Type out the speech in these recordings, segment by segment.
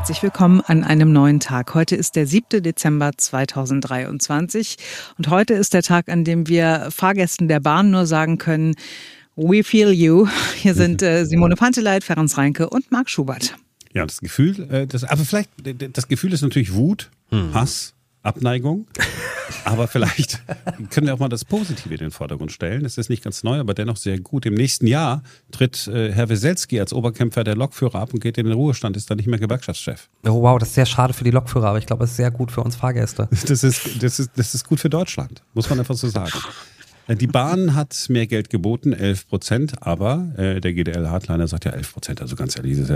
Herzlich willkommen an einem neuen Tag. Heute ist der 7. Dezember 2023 und heute ist der Tag, an dem wir Fahrgästen der Bahn nur sagen können, We feel you. Hier sind äh, Simone Panteleit, Ferenc Reinke und Marc Schubert. Ja, das Gefühl, äh, das, aber vielleicht, das Gefühl ist natürlich Wut, hm. Hass, Abneigung. Aber vielleicht können wir auch mal das Positive in den Vordergrund stellen. Das ist nicht ganz neu, aber dennoch sehr gut. Im nächsten Jahr tritt äh, Herr Weselski als Oberkämpfer der Lokführer ab und geht in den Ruhestand, ist dann nicht mehr Gewerkschaftschef. Oh wow, das ist sehr schade für die Lokführer, aber ich glaube, es ist sehr gut für uns Fahrgäste. Das ist, das ist, das ist gut für Deutschland, muss man einfach so sagen. Äh, die Bahn hat mehr Geld geboten, 11 Prozent, aber äh, der GDL-Hardliner sagt ja 11 Prozent, also ganz ehrlich, das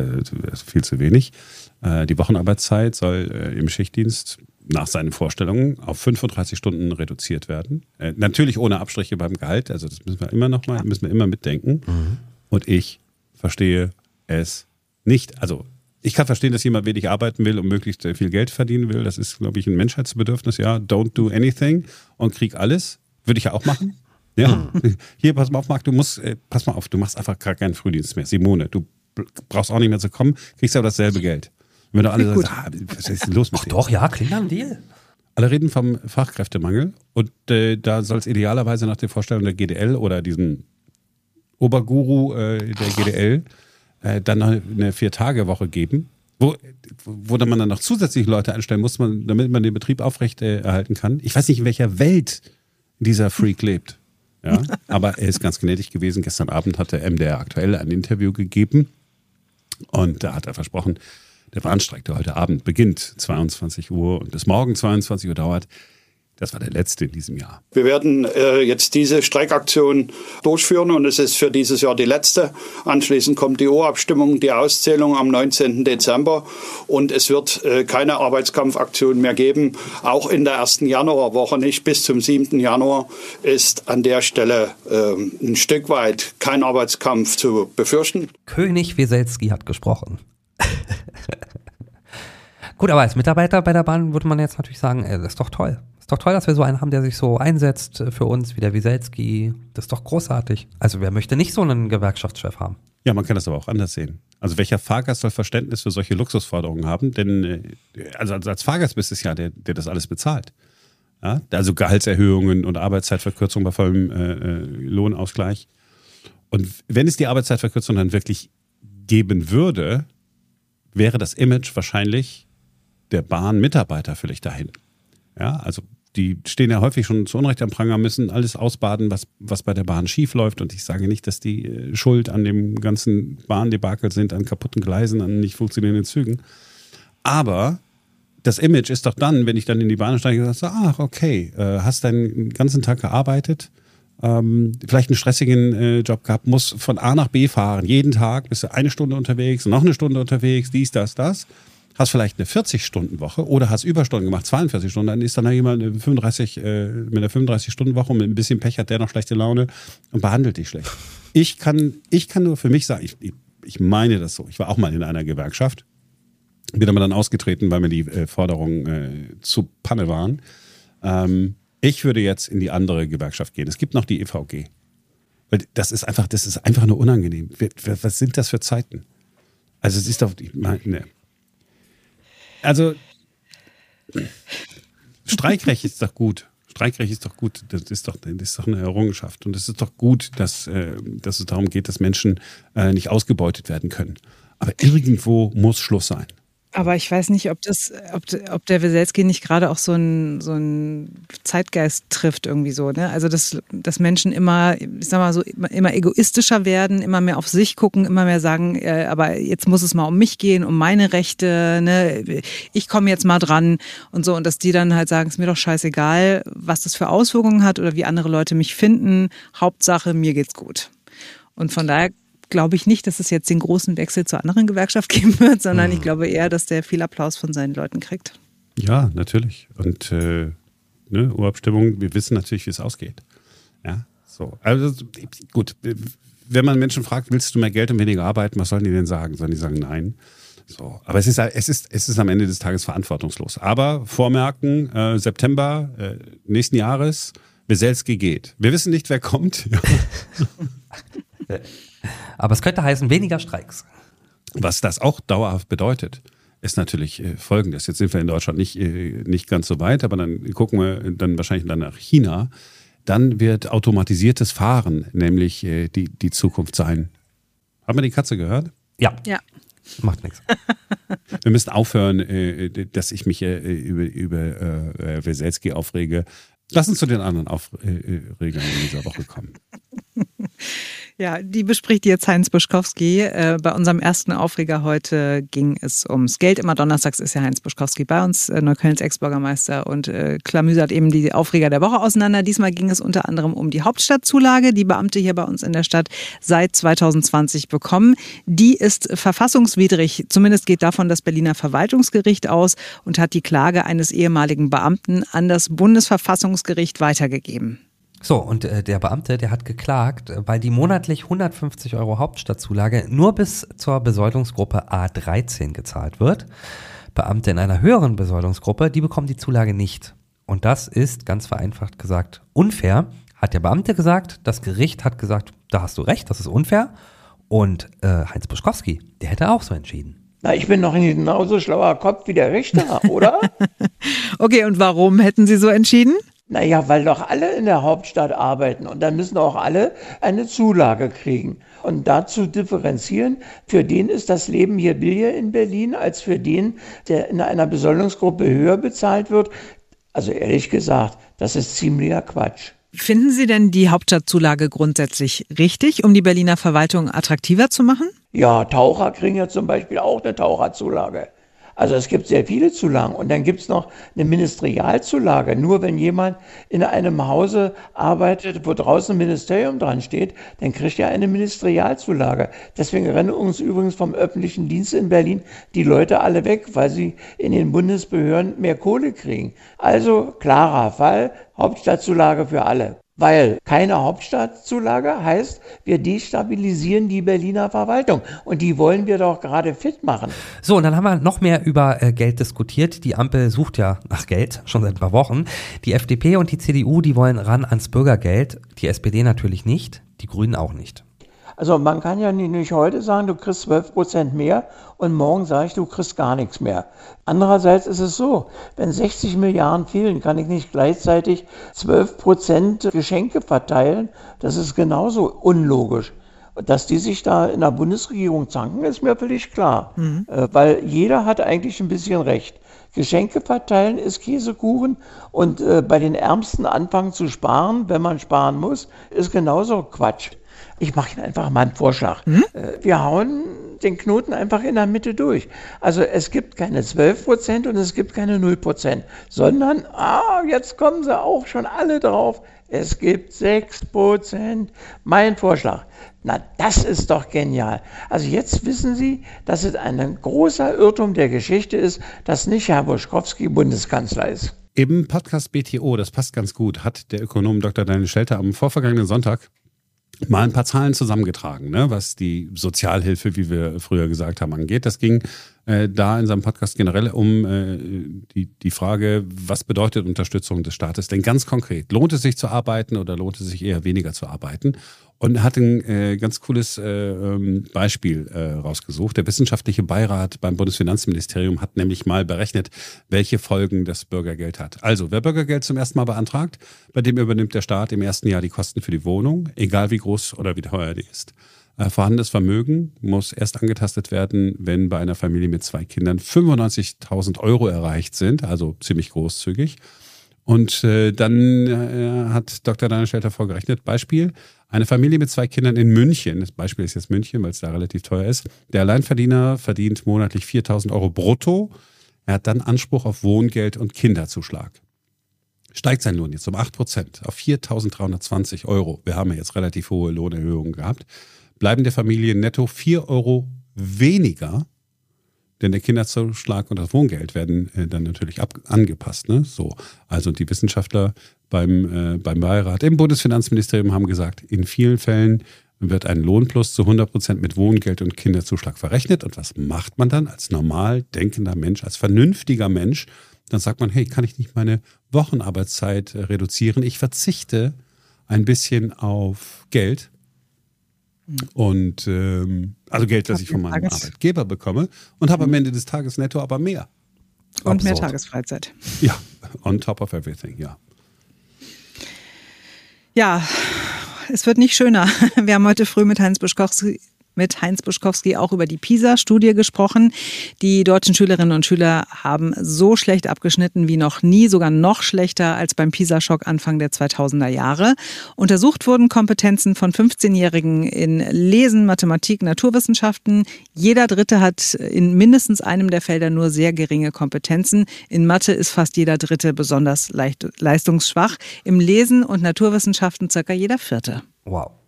ist, viel zu wenig. Äh, die Wochenarbeitszeit soll äh, im Schichtdienst nach seinen Vorstellungen auf 35 Stunden reduziert werden. Äh, natürlich ohne Abstriche beim Gehalt, also das müssen wir immer noch mal, müssen wir immer mitdenken. Mhm. Und ich verstehe es nicht. Also ich kann verstehen, dass jemand wenig arbeiten will und möglichst viel Geld verdienen will. Das ist, glaube ich, ein Menschheitsbedürfnis. Ja, don't do anything und krieg alles. Würde ich ja auch machen. Ja, mhm. hier, pass mal auf, Marc, du musst, äh, pass mal auf, du machst einfach gar keinen Frühdienst mehr. Simone, du brauchst auch nicht mehr zu kommen, kriegst aber dasselbe Geld. Wenn du alle sagst, ah, was ist denn los mit Ach doch, ja, klingt nach einem Deal. Alle reden vom Fachkräftemangel und äh, da soll es idealerweise nach der Vorstellung der GDL oder diesem Oberguru äh, der GDL äh, dann noch eine Vier-Tage-Woche geben, wo, wo dann man dann noch zusätzlich Leute einstellen muss, man, damit man den Betrieb aufrecht äh, erhalten kann. Ich weiß nicht, in welcher Welt dieser Freak lebt. Ja, aber er ist ganz gnädig gewesen. Gestern Abend hat der MDR aktuell ein Interview gegeben und da hat er versprochen, der Bahnstreik, der heute Abend beginnt, 22 Uhr und bis morgen 22 Uhr dauert, das war der letzte in diesem Jahr. Wir werden äh, jetzt diese Streikaktion durchführen und es ist für dieses Jahr die letzte. Anschließend kommt die Urabstimmung, die Auszählung am 19. Dezember und es wird äh, keine Arbeitskampfaktion mehr geben. Auch in der ersten Januarwoche nicht. Bis zum 7. Januar ist an der Stelle äh, ein Stück weit kein Arbeitskampf zu befürchten. König Weselski hat gesprochen. Gut, aber als Mitarbeiter bei der Bahn würde man jetzt natürlich sagen, ey, das ist doch toll. Ist doch toll, dass wir so einen haben, der sich so einsetzt für uns, wie der Wieselski. Das ist doch großartig. Also wer möchte nicht so einen Gewerkschaftschef haben? Ja, man kann das aber auch anders sehen. Also welcher Fahrgast soll Verständnis für solche Luxusforderungen haben? Denn äh, also als Fahrgast bist du es ja, der, der das alles bezahlt. Ja? Also Gehaltserhöhungen und Arbeitszeitverkürzung bei vollem äh, äh, Lohnausgleich. Und wenn es die Arbeitszeitverkürzung dann wirklich geben würde, wäre das Image wahrscheinlich der Bahnmitarbeiter völlig dahin. Ja, also die stehen ja häufig schon zu Unrecht am Pranger, müssen alles ausbaden, was, was bei der Bahn schief läuft. Und ich sage nicht, dass die äh, Schuld an dem ganzen Bahndebakel sind, an kaputten Gleisen, an nicht funktionierenden Zügen. Aber das Image ist doch dann, wenn ich dann in die Bahn steige und sage, ach, okay, äh, hast deinen ganzen Tag gearbeitet, ähm, vielleicht einen stressigen äh, Job gehabt, muss von A nach B fahren, jeden Tag, bist du eine Stunde unterwegs, noch eine Stunde unterwegs, dies, das, das. Hast vielleicht eine 40-Stunden-Woche oder hast Überstunden gemacht, 42 Stunden, dann ist dann jemand 35, äh, mit einer 35-Stunden-Woche und mit ein bisschen Pech hat der noch schlechte Laune und behandelt dich schlecht. Ich kann, ich kann nur für mich sagen, ich, ich meine das so. Ich war auch mal in einer Gewerkschaft, bin aber dann ausgetreten, weil mir die äh, Forderungen äh, zu Panne waren. Ähm, ich würde jetzt in die andere Gewerkschaft gehen. Es gibt noch die EVG. Weil das ist einfach, das ist einfach nur unangenehm. Was sind das für Zeiten? Also es ist doch, ich meine, ne. Also Streikrecht ist doch gut. Streikrecht ist doch gut. Das ist doch, das ist doch eine Errungenschaft. Und es ist doch gut, dass, äh, dass es darum geht, dass Menschen äh, nicht ausgebeutet werden können. Aber irgendwo muss Schluss sein. Aber ich weiß nicht, ob das, ob, ob der Weselski nicht gerade auch so einen so Zeitgeist trifft irgendwie so. Ne? Also dass, dass Menschen immer, ich sag mal so, immer, immer egoistischer werden, immer mehr auf sich gucken, immer mehr sagen, äh, aber jetzt muss es mal um mich gehen, um meine Rechte. Ne? Ich komme jetzt mal dran und so und dass die dann halt sagen, es mir doch scheißegal, was das für Auswirkungen hat oder wie andere Leute mich finden. Hauptsache mir geht's gut. Und von daher glaube ich nicht, dass es jetzt den großen Wechsel zur anderen Gewerkschaft geben wird, sondern mhm. ich glaube eher, dass der viel Applaus von seinen Leuten kriegt. Ja, natürlich. Und äh, ne, Urabstimmung, wir wissen natürlich, wie es ausgeht. Ja, so. Also gut, wenn man Menschen fragt, willst du mehr Geld und weniger arbeiten, was sollen die denn sagen? Sollen die sagen nein? So, aber es ist, es, ist, es ist am Ende des Tages verantwortungslos. Aber vormerken, äh, September äh, nächsten Jahres, Weselski geht. Wir wissen nicht, wer kommt. Aber es könnte heißen weniger Streiks. Was das auch dauerhaft bedeutet, ist natürlich äh, folgendes. Jetzt sind wir in Deutschland nicht, äh, nicht ganz so weit, aber dann gucken wir dann wahrscheinlich dann nach China. Dann wird automatisiertes Fahren nämlich äh, die, die Zukunft sein. Haben wir die Katze gehört? Ja. Ja. Macht nichts. Wir müssen aufhören, dass ich mich über, über Weselski aufrege. Lass uns zu den anderen Aufregern in dieser Woche kommen. Ja, die bespricht jetzt Heinz Buschkowski. Äh, bei unserem ersten Aufreger heute ging es ums Geld. Immer donnerstags ist ja Heinz Buschkowski bei uns, äh, Neuköllns Ex-Bürgermeister und äh, klamüsert eben die Aufreger der Woche auseinander. Diesmal ging es unter anderem um die Hauptstadtzulage, die Beamte hier bei uns in der Stadt seit 2020 bekommen. Die ist verfassungswidrig. Zumindest geht davon das Berliner Verwaltungsgericht aus und hat die Klage eines ehemaligen Beamten an das Bundesverfassungsgericht weitergegeben. So, und äh, der Beamte, der hat geklagt, äh, weil die monatlich 150 Euro Hauptstadtzulage nur bis zur Besoldungsgruppe A13 gezahlt wird. Beamte in einer höheren Besoldungsgruppe, die bekommen die Zulage nicht. Und das ist, ganz vereinfacht gesagt, unfair, hat der Beamte gesagt. Das Gericht hat gesagt, da hast du recht, das ist unfair. Und äh, Heinz Buschkowski, der hätte auch so entschieden. Na, ich bin noch ein genauso schlauer Kopf wie der Richter, oder? okay, und warum hätten Sie so entschieden? Naja, weil doch alle in der Hauptstadt arbeiten und dann müssen auch alle eine Zulage kriegen. Und dazu differenzieren, für den ist das Leben hier billiger in Berlin als für den, der in einer Besoldungsgruppe höher bezahlt wird. Also ehrlich gesagt, das ist ziemlicher Quatsch. Finden Sie denn die Hauptstadtzulage grundsätzlich richtig, um die Berliner Verwaltung attraktiver zu machen? Ja, Taucher kriegen ja zum Beispiel auch eine Taucherzulage. Also es gibt sehr viele Zulagen. Und dann gibt es noch eine Ministerialzulage. Nur wenn jemand in einem Hause arbeitet, wo draußen ein Ministerium dran steht, dann kriegt er eine Ministerialzulage. Deswegen rennen uns übrigens vom öffentlichen Dienst in Berlin die Leute alle weg, weil sie in den Bundesbehörden mehr Kohle kriegen. Also klarer Fall, Hauptstadtzulage für alle. Weil keine Hauptstadtzulage heißt, wir destabilisieren die Berliner Verwaltung. Und die wollen wir doch gerade fit machen. So, und dann haben wir noch mehr über äh, Geld diskutiert. Die Ampel sucht ja nach Geld, schon seit ein paar Wochen. Die FDP und die CDU, die wollen ran ans Bürgergeld. Die SPD natürlich nicht, die Grünen auch nicht. Also man kann ja nicht heute sagen, du kriegst 12 Prozent mehr und morgen sage ich, du kriegst gar nichts mehr. Andererseits ist es so, wenn 60 Milliarden fehlen, kann ich nicht gleichzeitig 12 Prozent Geschenke verteilen. Das ist genauso unlogisch. Dass die sich da in der Bundesregierung zanken, ist mir völlig klar. Mhm. Äh, weil jeder hat eigentlich ein bisschen recht. Geschenke verteilen ist Käsekuchen und äh, bei den Ärmsten anfangen zu sparen, wenn man sparen muss, ist genauso Quatsch. Ich mache Ihnen einfach mal einen Vorschlag. Hm? Äh, wir hauen den Knoten einfach in der Mitte durch. Also es gibt keine 12 Prozent und es gibt keine 0 Prozent, sondern, ah, jetzt kommen sie auch schon alle drauf, es gibt 6 Prozent. Mein Vorschlag. Na, das ist doch genial. Also jetzt wissen Sie, dass es ein großer Irrtum der Geschichte ist, dass nicht Herr Buschkowski Bundeskanzler ist. Im Podcast BTO, das passt ganz gut, hat der Ökonom Dr. Daniel Stelter am vorvergangenen Sonntag mal ein paar Zahlen zusammengetragen, ne, was die Sozialhilfe, wie wir früher gesagt haben, angeht. Das ging äh, da in seinem Podcast generell um äh, die, die Frage, was bedeutet Unterstützung des Staates denn ganz konkret? Lohnt es sich zu arbeiten oder lohnt es sich eher weniger zu arbeiten? Und hat ein äh, ganz cooles äh, ähm, Beispiel äh, rausgesucht. Der wissenschaftliche Beirat beim Bundesfinanzministerium hat nämlich mal berechnet, welche Folgen das Bürgergeld hat. Also, wer Bürgergeld zum ersten Mal beantragt, bei dem übernimmt der Staat im ersten Jahr die Kosten für die Wohnung, egal wie groß oder wie teuer die ist. Äh, vorhandenes Vermögen muss erst angetastet werden, wenn bei einer Familie mit zwei Kindern 95.000 Euro erreicht sind, also ziemlich großzügig. Und äh, dann äh, hat Dr. Daniel Stelter vorgerechnet, Beispiel, eine Familie mit zwei Kindern in München, das Beispiel ist jetzt München, weil es da relativ teuer ist, der Alleinverdiener verdient monatlich 4.000 Euro brutto, er hat dann Anspruch auf Wohngeld und Kinderzuschlag. Steigt sein Lohn jetzt um 8% auf 4.320 Euro, wir haben ja jetzt relativ hohe Lohnerhöhungen gehabt, bleiben der Familie netto 4 Euro weniger denn der Kinderzuschlag und das Wohngeld werden äh, dann natürlich ab, angepasst. Ne? So, also die Wissenschaftler beim, äh, beim Beirat im Bundesfinanzministerium haben gesagt, in vielen Fällen wird ein Lohnplus zu 100 Prozent mit Wohngeld und Kinderzuschlag verrechnet. Und was macht man dann als normal denkender Mensch, als vernünftiger Mensch? Dann sagt man, hey, kann ich nicht meine Wochenarbeitszeit äh, reduzieren? Ich verzichte ein bisschen auf Geld Und ähm, also Geld, das ich von meinem Arbeitgeber bekomme und habe am Ende des Tages netto aber mehr. Und mehr Tagesfreizeit. Ja, on top of everything, ja. Ja, es wird nicht schöner. Wir haben heute früh mit Heinz Buschkowski mit Heinz Buschkowski auch über die PISA-Studie gesprochen. Die deutschen Schülerinnen und Schüler haben so schlecht abgeschnitten wie noch nie, sogar noch schlechter als beim PISA-Schock Anfang der 2000er Jahre. Untersucht wurden Kompetenzen von 15-Jährigen in Lesen, Mathematik, Naturwissenschaften. Jeder Dritte hat in mindestens einem der Felder nur sehr geringe Kompetenzen. In Mathe ist fast jeder Dritte besonders leicht, leistungsschwach. Im Lesen und Naturwissenschaften circa jeder Vierte. Wow.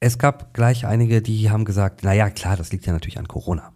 Es gab gleich einige, die haben gesagt, naja, klar, das liegt ja natürlich an Corona.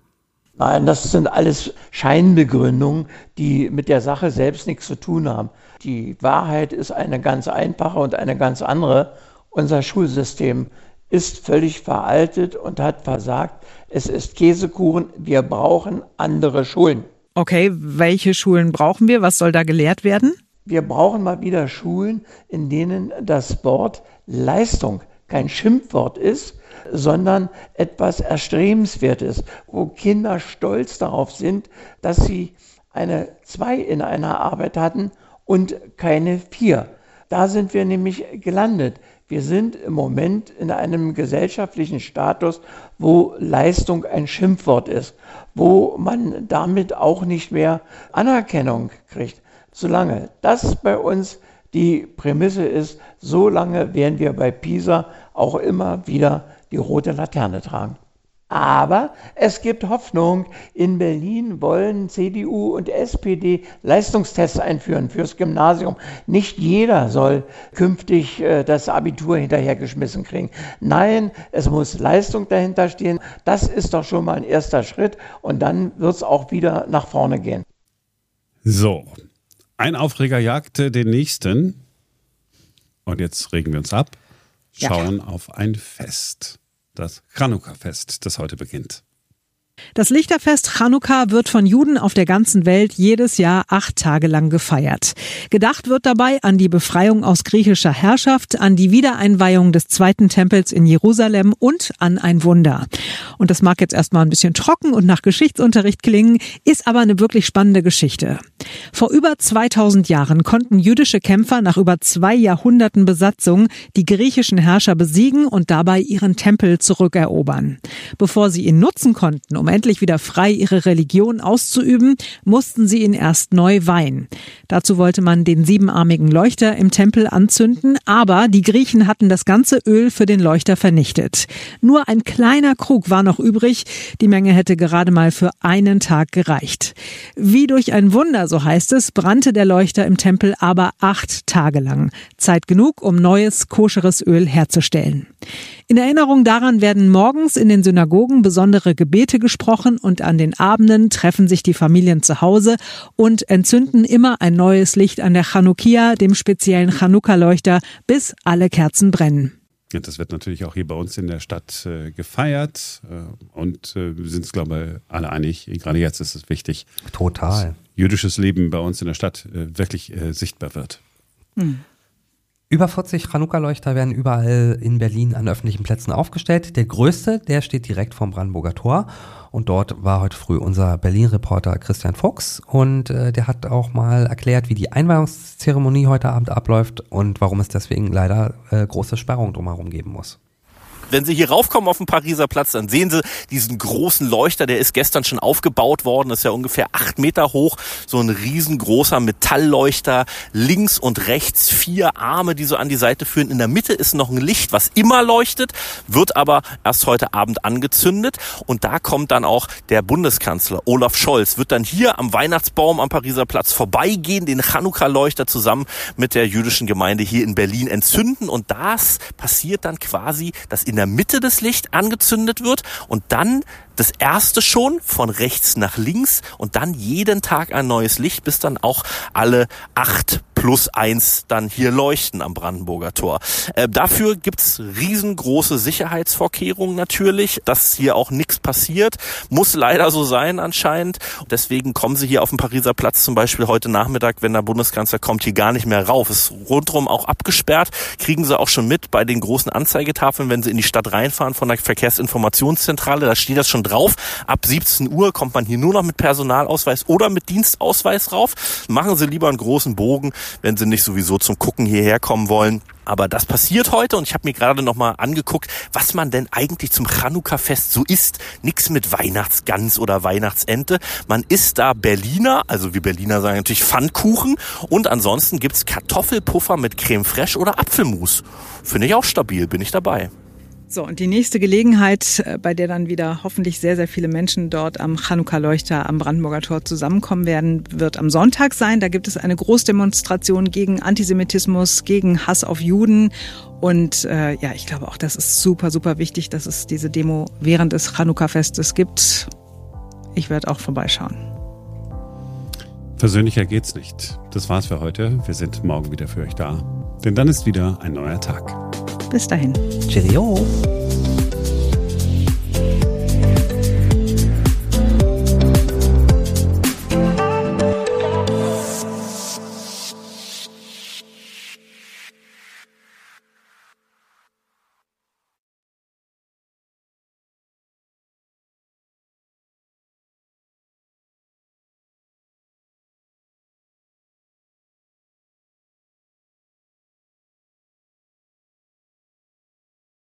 Nein, das sind alles Scheinbegründungen, die mit der Sache selbst nichts zu tun haben. Die Wahrheit ist eine ganz einfache und eine ganz andere. Unser Schulsystem ist völlig veraltet und hat versagt. Es ist Käsekuchen. Wir brauchen andere Schulen. Okay, welche Schulen brauchen wir? Was soll da gelehrt werden? Wir brauchen mal wieder Schulen, in denen das Wort Leistung kein Schimpfwort ist, sondern etwas Erstrebenswertes, wo Kinder stolz darauf sind, dass sie eine zwei in einer Arbeit hatten und keine vier. Da sind wir nämlich gelandet. Wir sind im Moment in einem gesellschaftlichen Status, wo Leistung ein Schimpfwort ist, wo man damit auch nicht mehr Anerkennung kriegt. Solange das bei uns die Prämisse ist, so lange werden wir bei PISA auch immer wieder die rote Laterne tragen. Aber es gibt Hoffnung. In Berlin wollen CDU und SPD Leistungstests einführen fürs Gymnasium. Nicht jeder soll künftig äh, das Abitur hinterhergeschmissen kriegen. Nein, es muss Leistung dahinter stehen. Das ist doch schon mal ein erster Schritt und dann wird es auch wieder nach vorne gehen. So, ein Aufreger jagte den nächsten. Und jetzt regen wir uns ab, schauen ja. auf ein Fest. Das Chanukka-Fest, das heute beginnt. Das Lichterfest Chanukka wird von Juden auf der ganzen Welt jedes Jahr acht Tage lang gefeiert. Gedacht wird dabei an die Befreiung aus griechischer Herrschaft, an die Wiedereinweihung des zweiten Tempels in Jerusalem und an ein Wunder. Und das mag jetzt erstmal ein bisschen trocken und nach Geschichtsunterricht klingen, ist aber eine wirklich spannende Geschichte. Vor über 2000 Jahren konnten jüdische Kämpfer nach über zwei Jahrhunderten Besatzung die griechischen Herrscher besiegen und dabei ihren Tempel zurückerobern. Bevor sie ihn nutzen konnten, um endlich wieder frei ihre Religion auszuüben, mussten sie ihn erst neu weihen. Dazu wollte man den siebenarmigen Leuchter im Tempel anzünden, aber die Griechen hatten das ganze Öl für den Leuchter vernichtet. Nur ein kleiner Krug war noch übrig, die Menge hätte gerade mal für einen Tag gereicht. Wie durch ein Wunder, so heißt es, brannte der Leuchter im Tempel aber acht Tage lang. Zeit genug, um neues, koscheres Öl herzustellen. In Erinnerung daran werden morgens in den Synagogen besondere Gebete gesprochen und an den Abenden treffen sich die Familien zu Hause und entzünden immer ein neues Licht an der Chanukia, dem speziellen Chanukka-Leuchter, bis alle Kerzen brennen. Ja, das wird natürlich auch hier bei uns in der Stadt äh, gefeiert äh, und äh, wir sind uns, glaube ich, alle einig, gerade jetzt ist es wichtig. Total. Dass jüdisches Leben bei uns in der Stadt äh, wirklich äh, sichtbar wird. Hm. Über 40 Chanukka-Leuchter werden überall in Berlin an öffentlichen Plätzen aufgestellt. Der größte, der steht direkt vom Brandenburger Tor. Und dort war heute früh unser Berlin-Reporter Christian Fuchs. Und äh, der hat auch mal erklärt, wie die Einweihungszeremonie heute Abend abläuft und warum es deswegen leider äh, große Sperrungen drumherum geben muss. Wenn Sie hier raufkommen auf den Pariser Platz, dann sehen Sie diesen großen Leuchter, der ist gestern schon aufgebaut worden, das ist ja ungefähr acht Meter hoch, so ein riesengroßer Metallleuchter, links und rechts vier Arme, die so an die Seite führen. In der Mitte ist noch ein Licht, was immer leuchtet, wird aber erst heute Abend angezündet. Und da kommt dann auch der Bundeskanzler Olaf Scholz, wird dann hier am Weihnachtsbaum am Pariser Platz vorbeigehen, den Chanukka-Leuchter zusammen mit der jüdischen Gemeinde hier in Berlin entzünden. Und das passiert dann quasi, dass in der Mitte des Licht angezündet wird und dann das erste schon von rechts nach links und dann jeden Tag ein neues Licht, bis dann auch alle acht plus eins dann hier leuchten am Brandenburger Tor. Äh, dafür gibt's riesengroße Sicherheitsvorkehrungen natürlich, dass hier auch nichts passiert. Muss leider so sein anscheinend. Deswegen kommen sie hier auf dem Pariser Platz zum Beispiel heute Nachmittag, wenn der Bundeskanzler kommt, hier gar nicht mehr rauf. Ist rundrum auch abgesperrt. Kriegen sie auch schon mit bei den großen Anzeigetafeln, wenn sie in die Stadt reinfahren von der Verkehrsinformationszentrale. Da steht das schon drauf. Ab 17 Uhr kommt man hier nur noch mit Personalausweis oder mit Dienstausweis rauf. Machen Sie lieber einen großen Bogen, wenn Sie nicht sowieso zum Gucken hierher kommen wollen. Aber das passiert heute und ich habe mir gerade noch mal angeguckt, was man denn eigentlich zum Chanukka-Fest so isst. Nix mit Weihnachtsgans oder Weihnachtsente. Man isst da Berliner, also wie Berliner sagen natürlich Pfannkuchen und ansonsten gibt's Kartoffelpuffer mit Creme fraiche oder Apfelmus. Finde ich auch stabil, bin ich dabei. So, und die nächste Gelegenheit, äh, bei der dann wieder hoffentlich sehr, sehr viele Menschen dort am Chanukka-Leuchter am Brandenburger Tor zusammenkommen werden, wird am Sonntag sein. Da gibt es eine Großdemonstration gegen Antisemitismus, gegen Hass auf Juden. Und äh, ja, ich glaube auch, das ist super, super wichtig, dass es diese Demo während des Chanukka-Festes gibt. Ich werde auch vorbeischauen. Persönlicher geht's nicht. Das war's für heute. Wir sind morgen wieder für euch da. Denn dann ist wieder ein neuer Tag. Bis dahin. Cheerio.